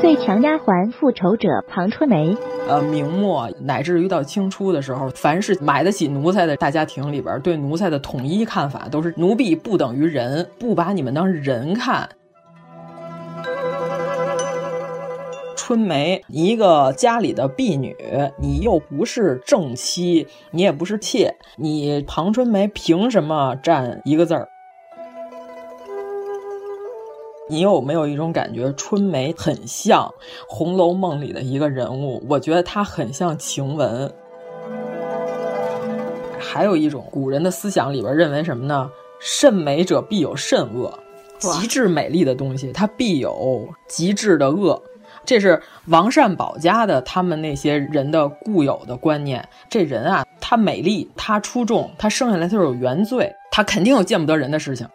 最强丫鬟复仇者庞春梅。呃，明末乃至于到清初的时候，凡是买得起奴才的大家庭里边，对奴才的统一看法都是奴婢不等于人，不把你们当人看。春梅，一个家里的婢女，你又不是正妻，你也不是妾，你庞春梅凭什么占一个字儿？你有没有一种感觉，春梅很像《红楼梦》里的一个人物？我觉得她很像晴雯。还有一种古人的思想里边认为什么呢？甚美者必有甚恶，极致美丽的东西，它必有极致的恶。这是王善保家的他们那些人的固有的观念。这人啊，他美丽，他出众，他生下来他就有原罪，他肯定有见不得人的事情。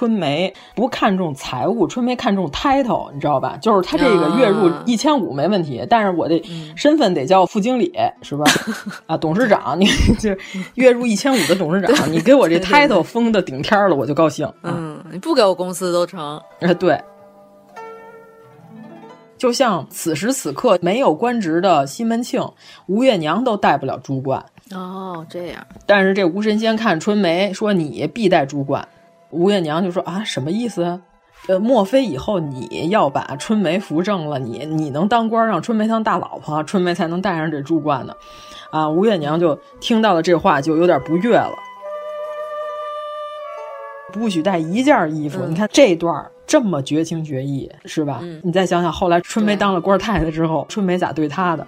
春梅不看重财务，春梅看重 title，你知道吧？就是他这个月入一千五没问题，但是我的身份得叫副经理，是吧？啊，董事长，你 这月入一千五的董事长，你给我这 title 封的顶天了，我就高兴。嗯，你不给我公司都成。啊，对。就像此时此刻没有官职的西门庆，吴月娘都戴不了珠冠。哦，这样。但是这吴神仙看春梅说你必戴珠冠。吴月娘就说：“啊，什么意思？呃，莫非以后你要把春梅扶正了？你你能当官，让春梅当大老婆，春梅才能戴上这珠冠呢？”啊，吴月娘就听到了这话，就有点不悦了。不许带一件衣服。你看这段这么绝情绝义，是吧？你再想想，后来春梅当了官太太之后，春梅咋对她的？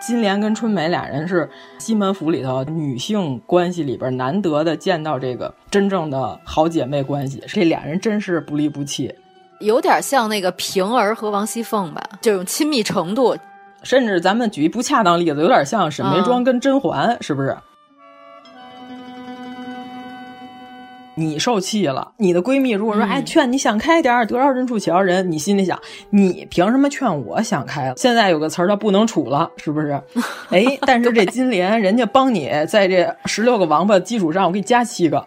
金莲跟春梅俩人是西门府里头女性关系里边难得的见到这个真正的好姐妹关系，这俩人真是不离不弃，有点像那个平儿和王熙凤吧，这种亲密程度。甚至咱们举一不恰当例子，有点像沈眉庄跟甄嬛，是不是？你受气了，你的闺蜜如果说，哎，劝你想开点儿，得饶人处且饶人，你心里想，你凭什么劝我想开了？现在有个词儿叫不能处了，是不是？哎，但是这金莲人家帮你在这十六个王八基础上，我给你加七个。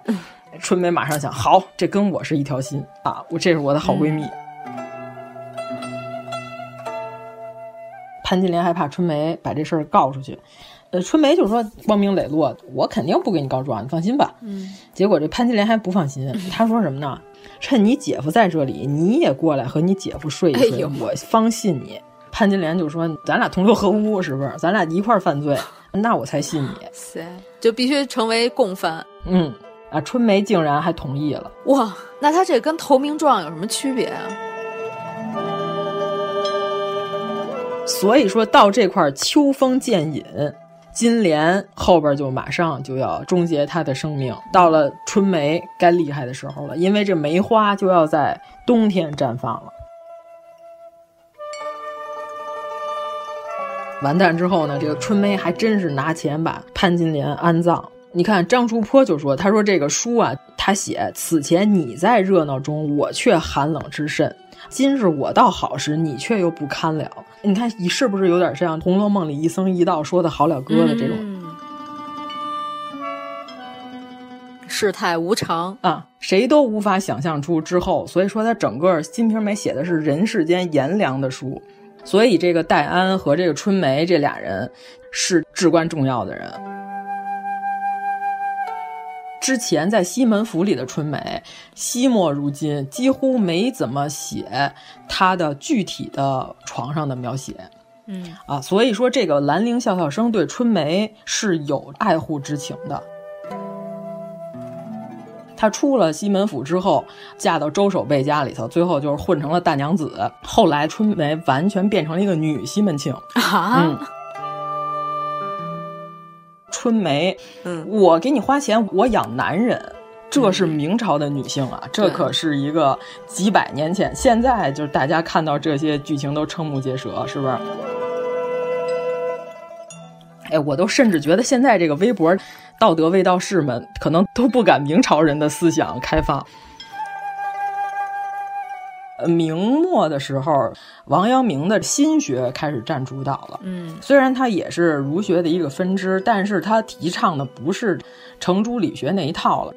春梅马上想，好，这跟我是一条心啊，我这是我的好闺蜜。潘金莲还怕春梅把这事儿告出去。呃，春梅就说光明磊落，我肯定不给你告状，你放心吧。嗯，结果这潘金莲还不放心，她说什么呢？趁你姐夫在这里，你也过来和你姐夫睡一睡，我方信你。潘金莲就说：“咱俩同流合污，是不是？咱俩一块犯罪，那我才信你。”塞，就必须成为共犯。嗯，啊，春梅竟然还同意了。哇，那他这跟投名状有什么区别啊？所以说到这块秋风渐隐。金莲后边就马上就要终结她的生命，到了春梅该厉害的时候了，因为这梅花就要在冬天绽放了。完蛋之后呢，这个春梅还真是拿钱把潘金莲安葬。你看张淑坡就说：“他说这个书啊，他写此前你在热闹中，我却寒冷之甚。今日我倒好时，你却又不堪了。你看你是不是有点像《红楼梦》里一僧一道说的好了哥的这种？世态无常啊，谁都无法想象出之后。所以说，他整个《金瓶梅》写的是人世间炎凉的书。所以，这个戴安和这个春梅这俩人是至关重要的人。”之前在西门府里的春梅，惜墨如金，几乎没怎么写她的具体的床上的描写。嗯啊，所以说这个兰陵笑笑生对春梅是有爱护之情的。她出了西门府之后，嫁到周守备家里头，最后就是混成了大娘子。后来春梅完全变成了一个女西门庆啊。嗯春梅，嗯，我给你花钱，我养男人，这是明朝的女性啊，这可是一个几百年前。现在就是大家看到这些剧情都瞠目结舌，是不是？哎，我都甚至觉得现在这个微博道德卫道士们可能都不敢明朝人的思想开放。明末的时候，王阳明的心学开始占主导了。嗯，虽然他也是儒学的一个分支，但是他提倡的不是程朱理学那一套了。